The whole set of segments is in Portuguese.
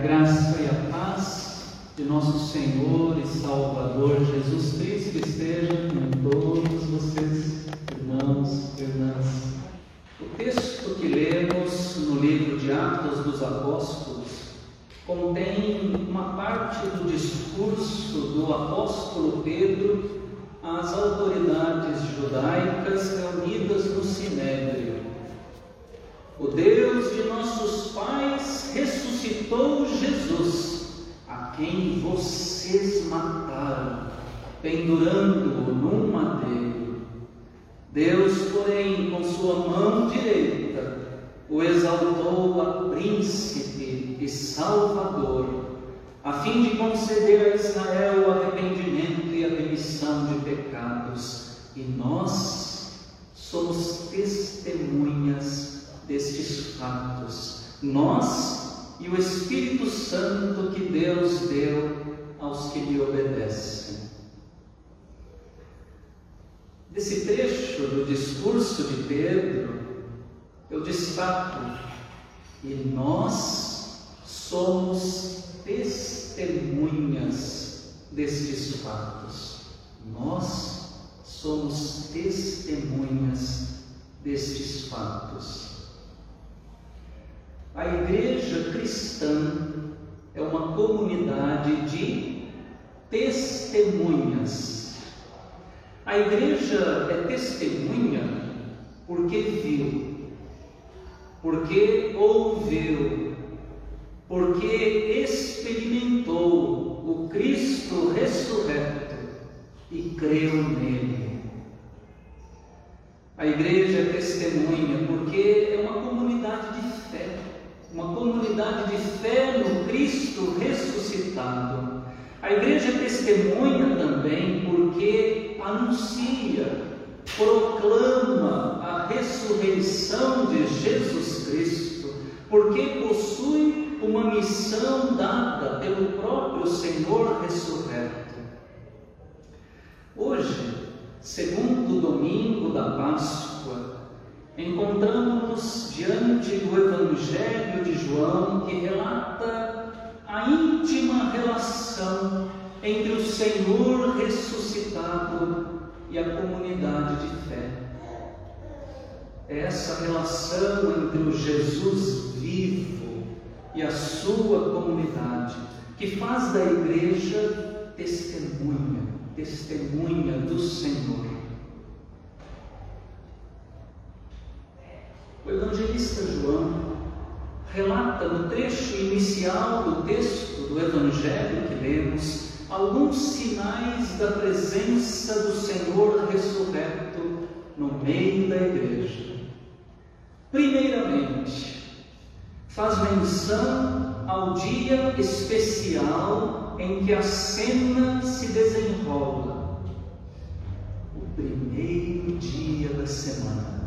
graça e a paz de nosso Senhor e Salvador Jesus Cristo esteja com todos vocês, irmãos e irmãs. O texto que lemos no livro de Atos dos Apóstolos contém uma parte do discurso do apóstolo Pedro às autoridades judaicas reunidas no Sinédrio. O Deus de nossos pais ressuscitou Jesus, a quem vocês mataram, pendurando-o num madeiro. Deus, porém, com sua mão direita, o exaltou a príncipe e salvador, a fim de conceder a Israel o arrependimento e a remissão de pecados. E nós somos testemunhas destes fatos, nós e o Espírito Santo que Deus deu aos que lhe obedecem. Desse trecho do discurso de Pedro, eu destaco, e nós somos testemunhas destes fatos. Nós somos testemunhas destes fatos. A igreja cristã é uma comunidade de testemunhas. A igreja é testemunha porque viu, porque ouviu, porque experimentou o Cristo ressurreto e creu nele. A igreja é testemunha porque é uma comunidade de uma comunidade de fé no Cristo ressuscitado. A igreja testemunha também porque anuncia, proclama a ressurreição de Jesus Cristo, porque possui uma missão dada pelo próprio Senhor ressurreto. Hoje, segundo domingo da Páscoa, encontramos-nos diante do Evangelho de João que relata a íntima relação entre o Senhor ressuscitado e a comunidade de fé. É essa relação entre o Jesus vivo e a sua comunidade que faz da igreja testemunha, testemunha do Senhor. O evangelista João relata no trecho inicial do texto do Evangelho que lemos alguns sinais da presença do Senhor ressurreto no meio da igreja. Primeiramente, faz menção ao dia especial em que a cena se desenrola, o primeiro dia da semana.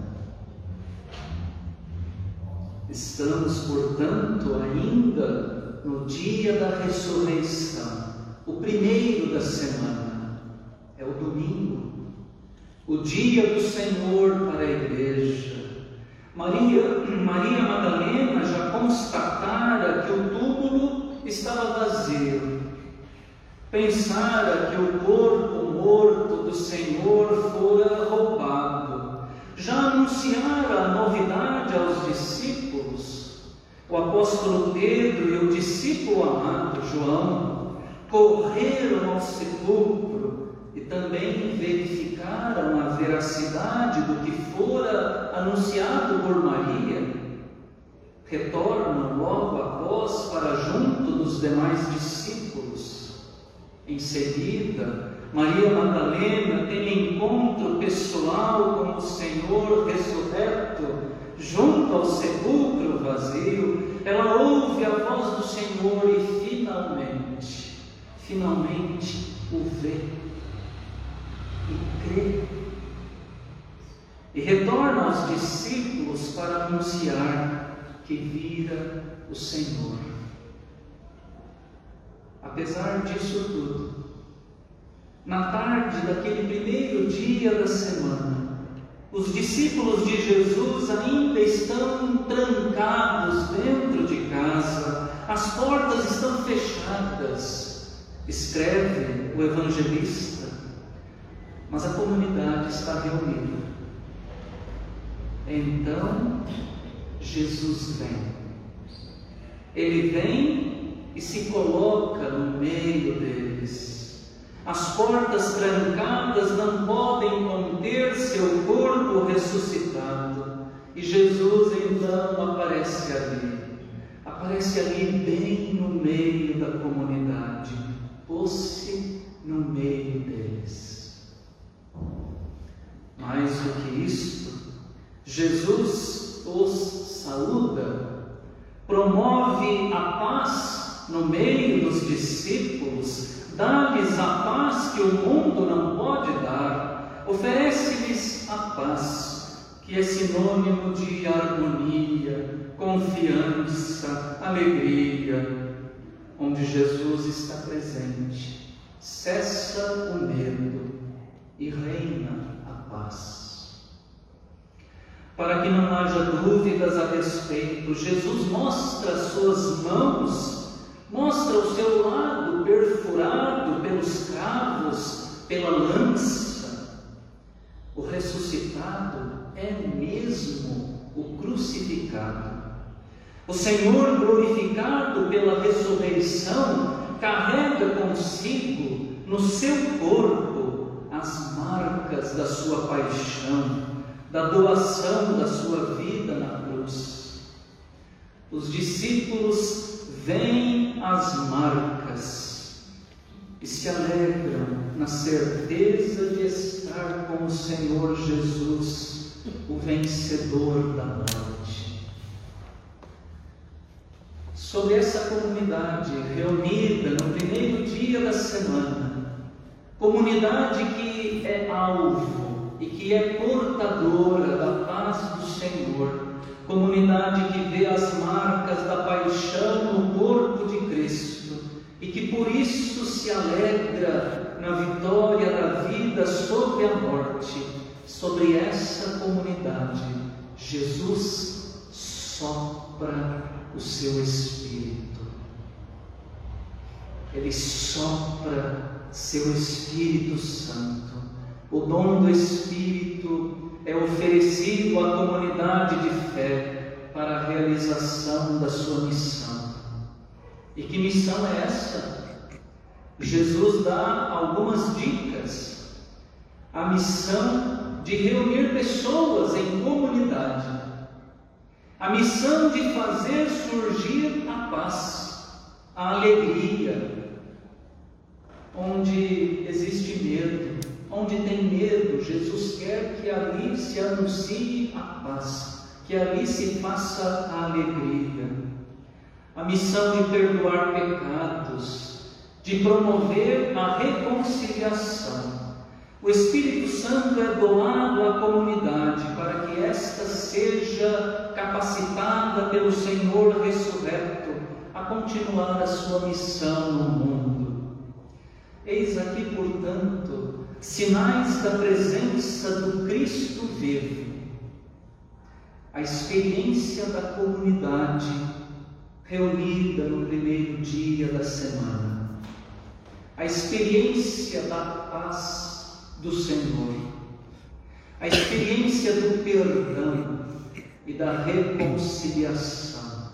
Estamos, portanto, ainda no dia da ressurreição, o primeiro da semana, é o domingo, o dia do Senhor para a igreja. Maria, Maria Madalena já constatara que o túmulo estava vazio, pensara que o corpo morto do Senhor fora roubado, já anunciara a novidade aos discípulos. O apóstolo Pedro e o discípulo amado João correram ao sepulcro e também verificaram a veracidade do que fora anunciado por Maria. Retornam logo após para junto dos demais discípulos. Em seguida, Maria Madalena tem encontro pessoal com o Senhor ressurreto, junto ao sepulcro vazio. Ela ouve a voz do Senhor e finalmente, finalmente o vê e crê. E retorna aos discípulos para anunciar que vira o Senhor. Apesar disso tudo, na tarde daquele primeiro dia da semana, os discípulos de Jesus ainda estão trancados dentro de casa, as portas estão fechadas, escreve o evangelista, mas a comunidade está reunida. Então, Jesus vem. Ele vem e se coloca no meio deles. As portas trancadas não podem conter seu corpo ressuscitado. E Jesus então aparece ali. Aparece ali bem no meio da comunidade. Pôs-se no meio deles. Mais do que isto, Jesus os saúda, promove a paz no meio dos discípulos, dá-lhes a paz que o mundo não pode dar, oferece-lhes a paz, que é sinônimo de harmonia, confiança, alegria, onde Jesus está presente. Cessa o medo e reina a paz. Para que não haja dúvidas a respeito, Jesus mostra as suas mãos, mostra o seu lado perfurado pelos cravos, pela lança. O ressuscitado é mesmo o crucificado. O Senhor, glorificado pela ressurreição, carrega consigo no seu corpo as marcas da sua paixão da doação da sua vida na cruz. Os discípulos veem as marcas e se alegram na certeza de estar com o Senhor Jesus, o vencedor da morte. Sobre essa comunidade reunida no primeiro dia da semana, comunidade que é alvo e que é portadora da paz do Senhor, comunidade que vê as marcas da paixão no corpo de Cristo e que por isso se alegra na vitória da vida sobre a morte, sobre essa comunidade, Jesus sopra o seu Espírito. Ele sopra seu Espírito Santo o dom do Espírito é oferecido à comunidade de fé para a realização da sua missão. E que missão é essa? Jesus dá algumas dicas. A missão de reunir pessoas em comunidade. A missão de fazer surgir a paz, a alegria, onde existe medo, Onde tem medo, Jesus quer que ali se anuncie a paz, que ali se faça a alegria. A missão de perdoar pecados, de promover a reconciliação. O Espírito Santo é doado à comunidade para que esta seja capacitada pelo Senhor ressurreto a continuar a sua missão no mundo. Eis aqui, portanto, sinais da presença do Cristo vivo, a experiência da comunidade reunida no primeiro dia da semana, a experiência da paz do Senhor, a experiência do perdão e da reconciliação.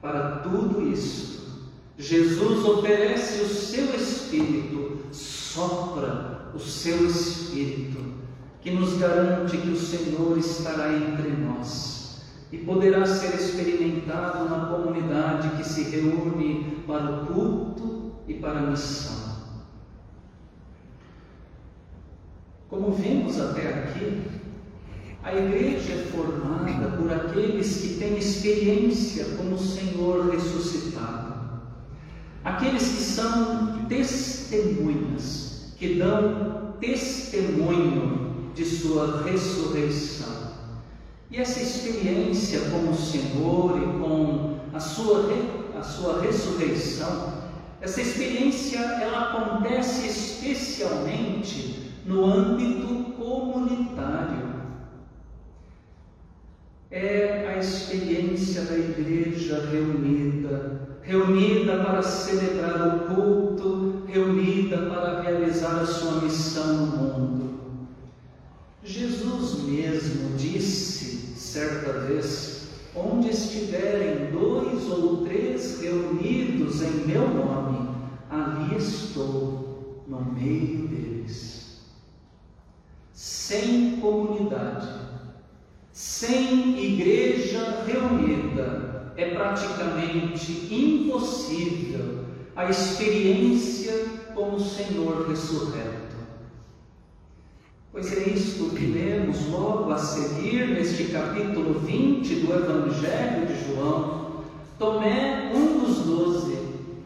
Para tudo isso, Jesus oferece o seu Espírito, sopra o seu Espírito, que nos garante que o Senhor estará entre nós e poderá ser experimentado na comunidade que se reúne para o culto e para a missão. Como vimos até aqui, a igreja é formada por aqueles que têm experiência com o Senhor ressuscitado, aqueles que são testemunhas que dão testemunho de sua ressurreição. E essa experiência com o Senhor e com a sua, a sua ressurreição, essa experiência ela acontece especialmente no âmbito comunitário. É a experiência da igreja reunida reunida para celebrar o culto, reunida para realizar a sua missão no mundo. Jesus mesmo disse certa vez: Onde estiverem dois ou três reunidos em meu nome, ali estou no meio deles. Sem comunidade, sem igreja reunida, é praticamente impossível a experiência com o Senhor ressurreto. Pois é isto que lemos logo a seguir neste capítulo 20 do Evangelho de João. Tomé, um dos doze,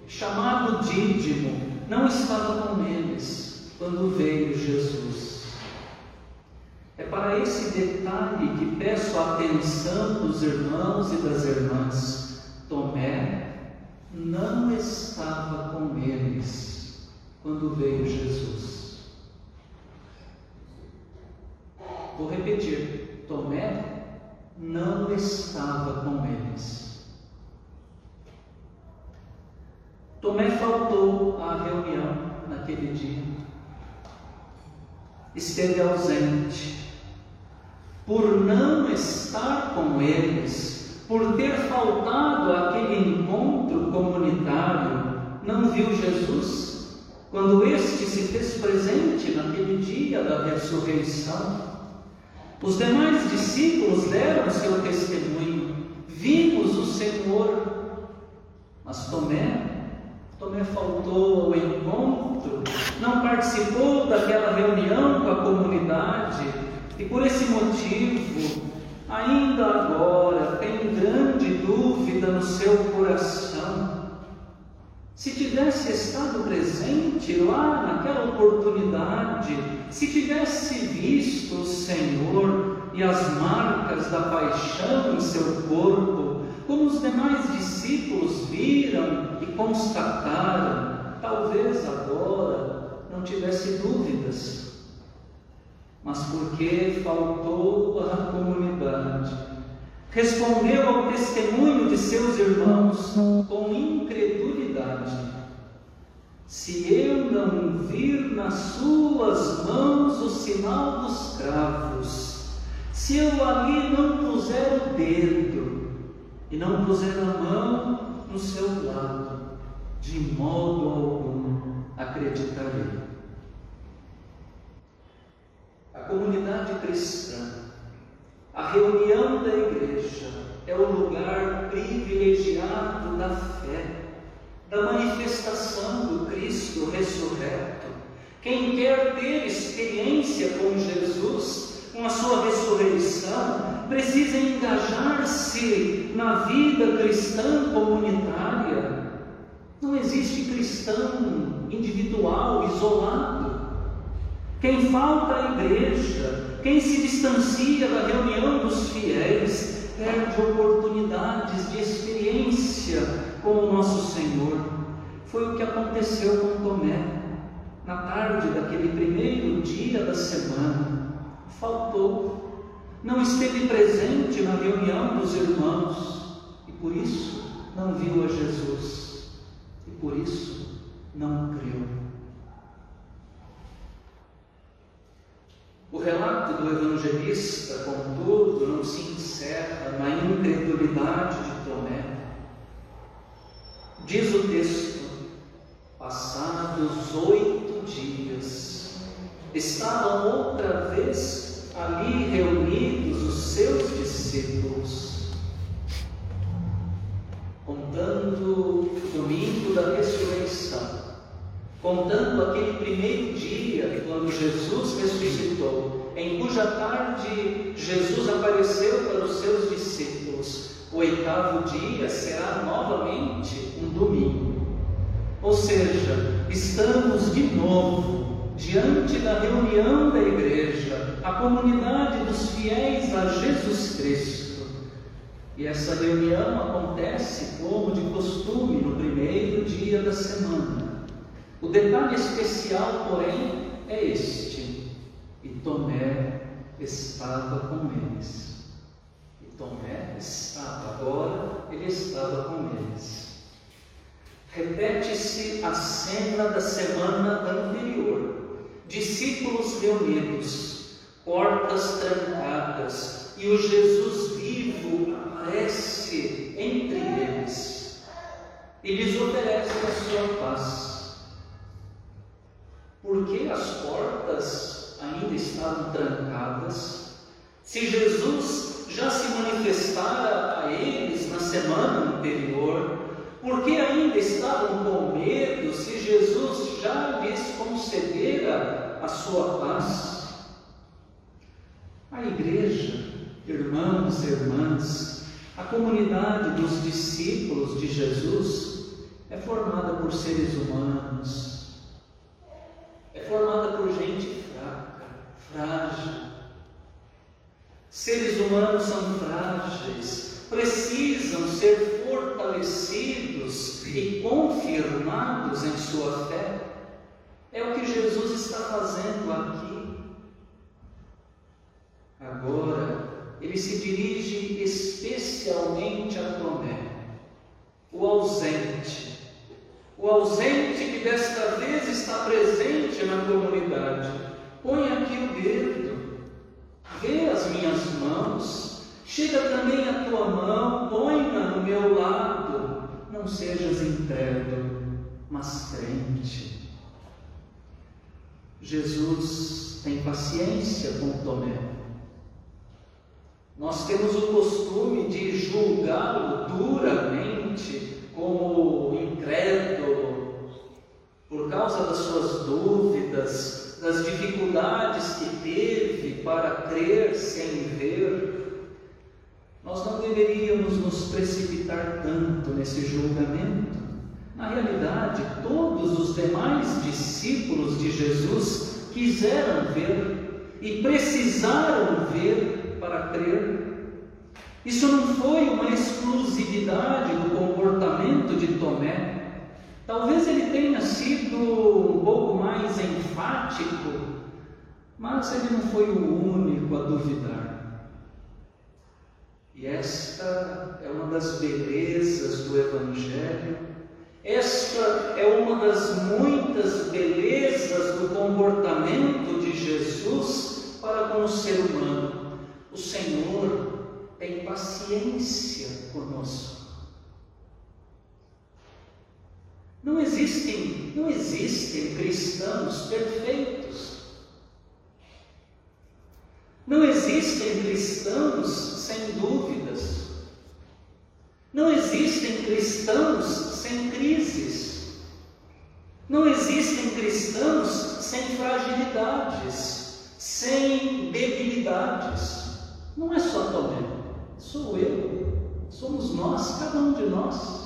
chamado Dídimo, não estava com eles quando veio Jesus. É para esse detalhe que peço a atenção dos irmãos e das irmãs. Tomé não estava com eles quando veio Jesus. Vou repetir: Tomé não estava com eles. Tomé faltou à reunião naquele dia. Esteve ausente. Por não estar com eles, por ter faltado àquele encontro comunitário, não viu Jesus? Quando este se fez presente naquele dia da ressurreição. Os demais discípulos deram seu testemunho, vimos o Senhor, mas Tomé, Tomé faltou ao encontro, não participou daquela reunião com a comunidade. E por esse motivo, ainda agora, se tivesse estado presente lá naquela oportunidade, se tivesse visto o Senhor e as marcas da paixão em seu corpo, como os demais discípulos viram e constataram, talvez agora não tivesse dúvidas. Mas porque faltou à comunidade, respondeu ao testemunho de seus irmãos com incredulidade. Se eu não vir nas suas mãos o sinal dos cravos, se eu ali não puser o dedo e não puser a mão no seu lado, de modo algum acreditarei. A comunidade cristã a reunião da igreja é o lugar privilegiado da fé, da manifestação do Cristo ressurreto. Quem quer ter experiência com Jesus, com a sua ressurreição, precisa engajar-se na vida cristã comunitária. Não existe cristão individual, isolado. Quem falta à igreja, quem se distancia da reunião dos fiéis perde oportunidades de experiência com o nosso Senhor. Foi o que aconteceu com Tomé. Na tarde daquele primeiro dia da semana, faltou, não esteve presente na reunião dos irmãos e por isso não viu a Jesus e por isso não creu. O relato do evangelista, contudo, não se encerra na incredulidade de Tomé. Diz o texto: passados oito dias, estavam outra vez ali reunidos os seus discípulos, contando o domingo da ressurreição contando aquele primeiro dia quando Jesus ressuscitou, em cuja tarde Jesus apareceu para os seus discípulos. O oitavo dia será novamente um domingo. Ou seja, estamos de novo diante da reunião da igreja, a comunidade dos fiéis a Jesus Cristo. E essa reunião acontece como de costume no primeiro dia da semana. O detalhe especial, porém, é este: e Tomé estava com eles. Tomé estava, agora ele estava com eles. repete-se a cena da semana anterior. Discípulos reunidos, portas trancadas, e o Jesus vivo aparece entre eles e lhes oferece a sua paz. Por que as portas ainda estavam trancadas? Se Jesus já se manifestara a eles na semana anterior, porque ainda estavam com medo se Jesus já lhes concedera a sua paz? A igreja, irmãos e irmãs, a comunidade dos discípulos de Jesus é formada por seres humanos, é formada por gente fraca, frágil. Seres humanos são frágeis, precisam ser fortalecidos e confirmados em sua fé. É o que Jesus está fazendo aqui. Agora, ele se dirige especialmente a Tomé, o ausente. O ausente que desta vez está presente na comunidade. Põe aqui o dedo, vê as minhas mãos, chega também a tua mão, põe-na no meu lado. Não sejas incrédulo, mas crente. Jesus tem paciência com Tomé nós temos o costume de julgá-lo duramente como incrédulo, por causa das suas dúvidas, das dificuldades que teve para crer sem ver. Nós não deveríamos nos precipitar tanto nesse julgamento. Na realidade, todos os demais discípulos de Jesus quiseram ver e precisaram ver para crer. Isso não foi uma exclusividade do comportamento de Tomé. Talvez ele tenha sido um pouco mais enfático, mas ele não foi o único a duvidar. E esta é uma das belezas do Evangelho, esta é uma das muitas belezas do comportamento de Jesus para com o ser humano. O Senhor tem paciência conosco. Não existem, não existem cristãos perfeitos. Não existem cristãos sem dúvidas. Não existem cristãos sem crises. Não existem cristãos sem fragilidades, sem debilidades. Não é só Tomé, sou eu, somos nós, cada um de nós.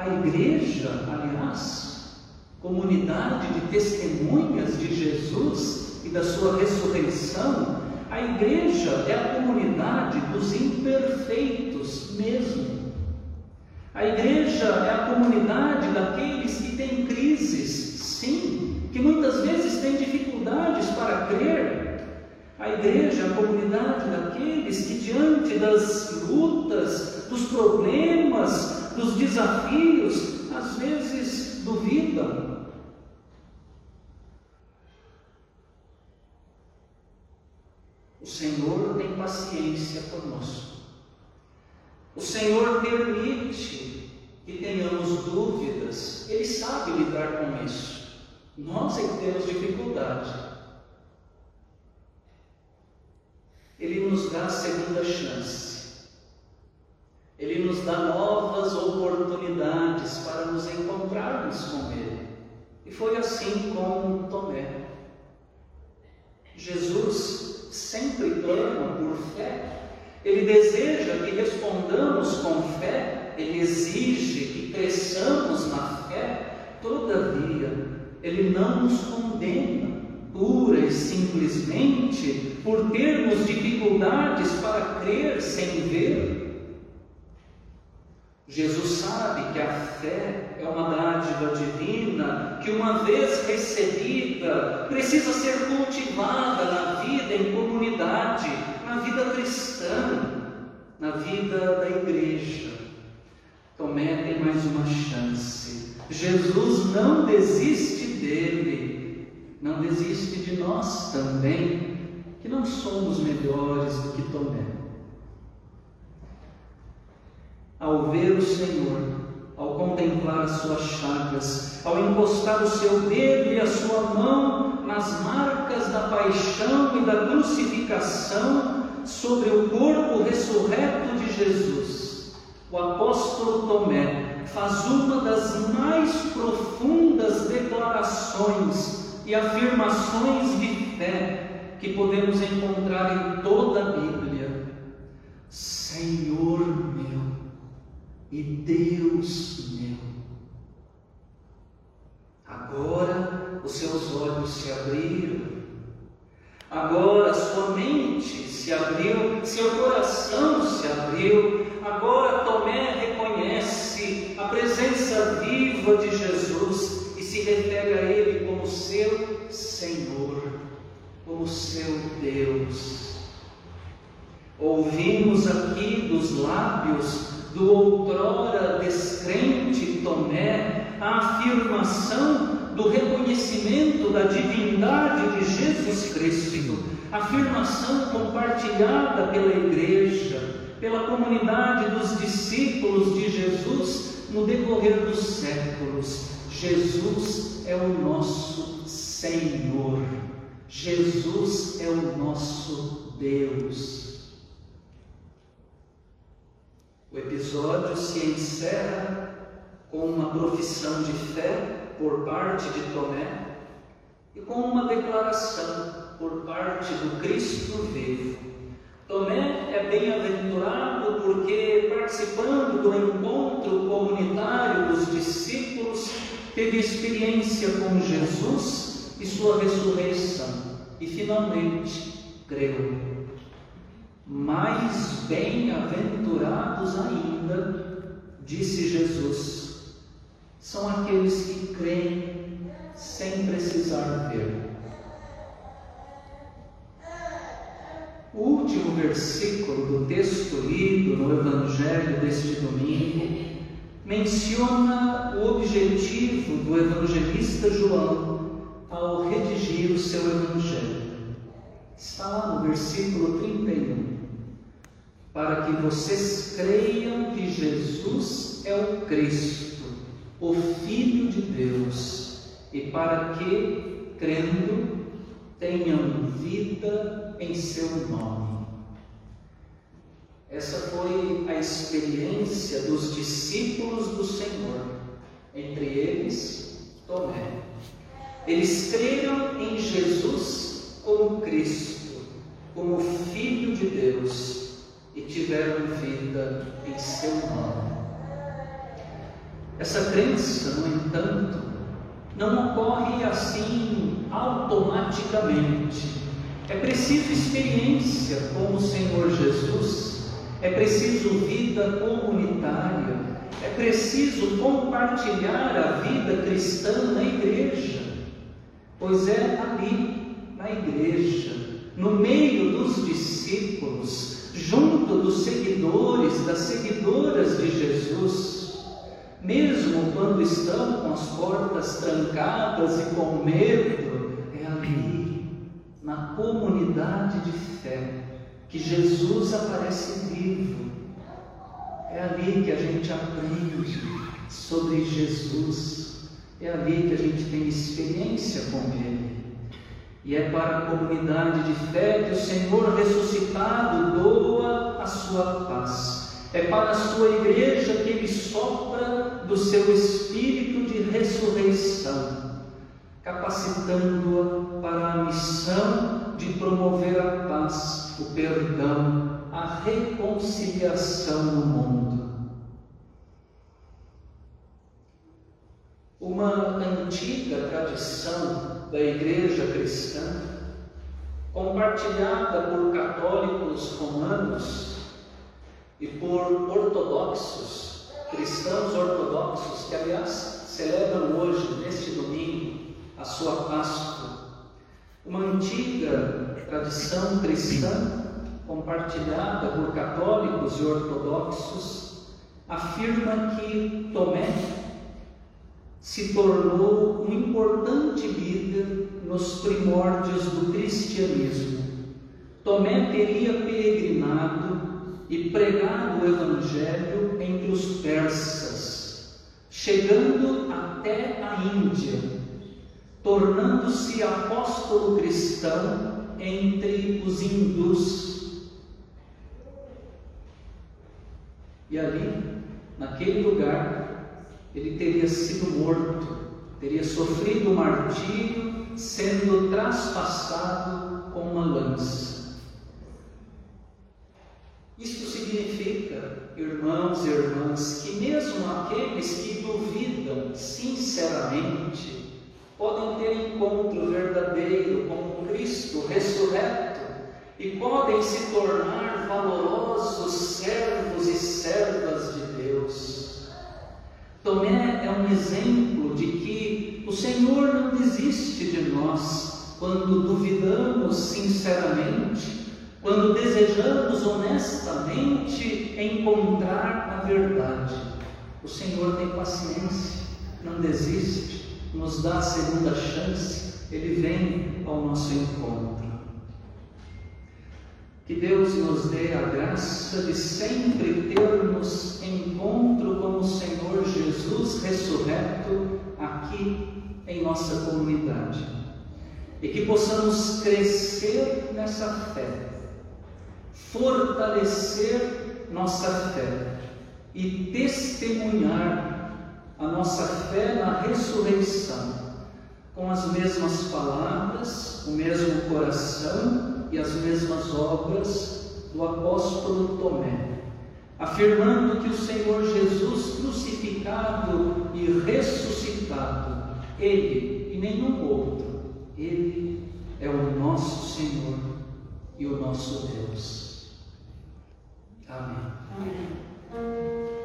A igreja, aliás, comunidade de testemunhas de Jesus e da sua ressurreição, a igreja é a comunidade dos imperfeitos mesmo. A igreja é a comunidade daqueles que têm crises, sim, que muitas vezes têm dificuldades para crer, a igreja, a comunidade daqueles que, diante das lutas, dos problemas, dos desafios, às vezes duvidam. O Senhor tem paciência conosco. O Senhor permite que tenhamos dúvidas. Ele sabe lidar com isso. Nós é que temos dificuldade. Ele nos dá a segunda chance. Nos dá novas oportunidades para nos encontrarmos com Ele. E foi assim com Tomé. Jesus sempre clama por fé. Ele deseja que respondamos com fé, ele exige que cresçamos na fé, todavia, ele não nos condena pura e simplesmente por termos dificuldades para crer sem ver. Jesus sabe que a fé é uma dádiva divina que, uma vez recebida, precisa ser cultivada na vida em comunidade, na vida cristã, na vida da igreja. Tomé tem mais uma chance. Jesus não desiste dele, não desiste de nós também, que não somos melhores do que Tomé. Ao ver o Senhor, ao contemplar as suas chagas, ao encostar o seu dedo e a sua mão nas marcas da paixão e da crucificação sobre o corpo ressurreto de Jesus, o apóstolo Tomé faz uma das mais profundas declarações e afirmações de fé que podemos encontrar em toda a Bíblia. Senhor e Deus meu. Agora os seus olhos se abriram, agora sua mente se abriu, seu coração se abriu, agora Tomé reconhece a presença viva de Jesus e se refere a Ele como seu Senhor, como seu Deus. Ouvimos aqui dos lábios do outrora descrente Tomé a afirmação do reconhecimento da divindade de Jesus Cristo, afirmação compartilhada pela igreja, pela comunidade dos discípulos de Jesus no decorrer dos séculos. Jesus é o nosso Senhor, Jesus é o nosso Deus. O episódio se encerra com uma profissão de fé por parte de Tomé e com uma declaração por parte do Cristo vivo. Tomé é bem-aventurado porque, participando do encontro comunitário dos discípulos, teve experiência com Jesus e sua ressurreição e, finalmente, creu mais bem-aventurados ainda, disse Jesus, são aqueles que creem sem precisar ver. O último versículo do texto lido no Evangelho deste domingo menciona o objetivo do evangelista João ao redigir o seu Evangelho. Está lá no versículo 31 para que vocês creiam que Jesus é o Cristo, o Filho de Deus, e para que, crendo, tenham vida em seu nome. Essa foi a experiência dos discípulos do Senhor, entre eles Tomé. Eles creram em Jesus como Cristo, como Filho de Deus e tiveram vida em seu nome. Essa crença, no entanto, não ocorre assim automaticamente. É preciso experiência com o Senhor Jesus, é preciso vida comunitária, é preciso compartilhar a vida cristã na igreja, pois é ali, na igreja, no meio dos discípulos, junto dos seguidores, das seguidoras de Jesus, mesmo quando estão com as portas trancadas e com medo, é ali, na comunidade de fé, que Jesus aparece vivo. É ali que a gente aprende sobre Jesus, é ali que a gente tem experiência com Ele. E é para a comunidade de fé que o Senhor ressuscitado doa a sua paz. É para a sua igreja que ele sopra do seu espírito de ressurreição, capacitando-a para a missão de promover a paz, o perdão, a reconciliação no mundo. Uma antiga tradição da igreja cristã, compartilhada por católicos romanos e por ortodoxos, cristãos ortodoxos, que aliás celebram hoje, neste domingo, a sua Páscoa. Uma antiga tradição cristã compartilhada por católicos e ortodoxos afirma que Tomé se tornou um importante líder nos primórdios do cristianismo. Tomé teria peregrinado e pregado o Evangelho entre os persas, chegando até a Índia, tornando-se apóstolo cristão entre os hindus. E ali, naquele lugar, ele teria sido morto, teria sofrido o martírio, sendo traspassado com uma lança. Isto significa, irmãos e irmãs, que mesmo aqueles que duvidam sinceramente podem ter encontro verdadeiro com Cristo ressurreto e podem se tornar valorosos servos e servas de Deus. Tomé é um exemplo de que o Senhor não desiste de nós quando duvidamos sinceramente, quando desejamos honestamente encontrar a verdade. O Senhor tem paciência, não desiste, nos dá a segunda chance, Ele vem ao nosso encontro. Que Deus nos dê a graça de sempre termos encontro com o Senhor Jesus ressurreto aqui em nossa comunidade. E que possamos crescer nessa fé, fortalecer nossa fé e testemunhar a nossa fé na ressurreição com as mesmas palavras, o mesmo coração e as mesmas obras do apóstolo Tomé, afirmando que o Senhor Jesus crucificado e ressuscitado, Ele e nenhum outro, Ele é o nosso Senhor e o nosso Deus. Amém. Amém.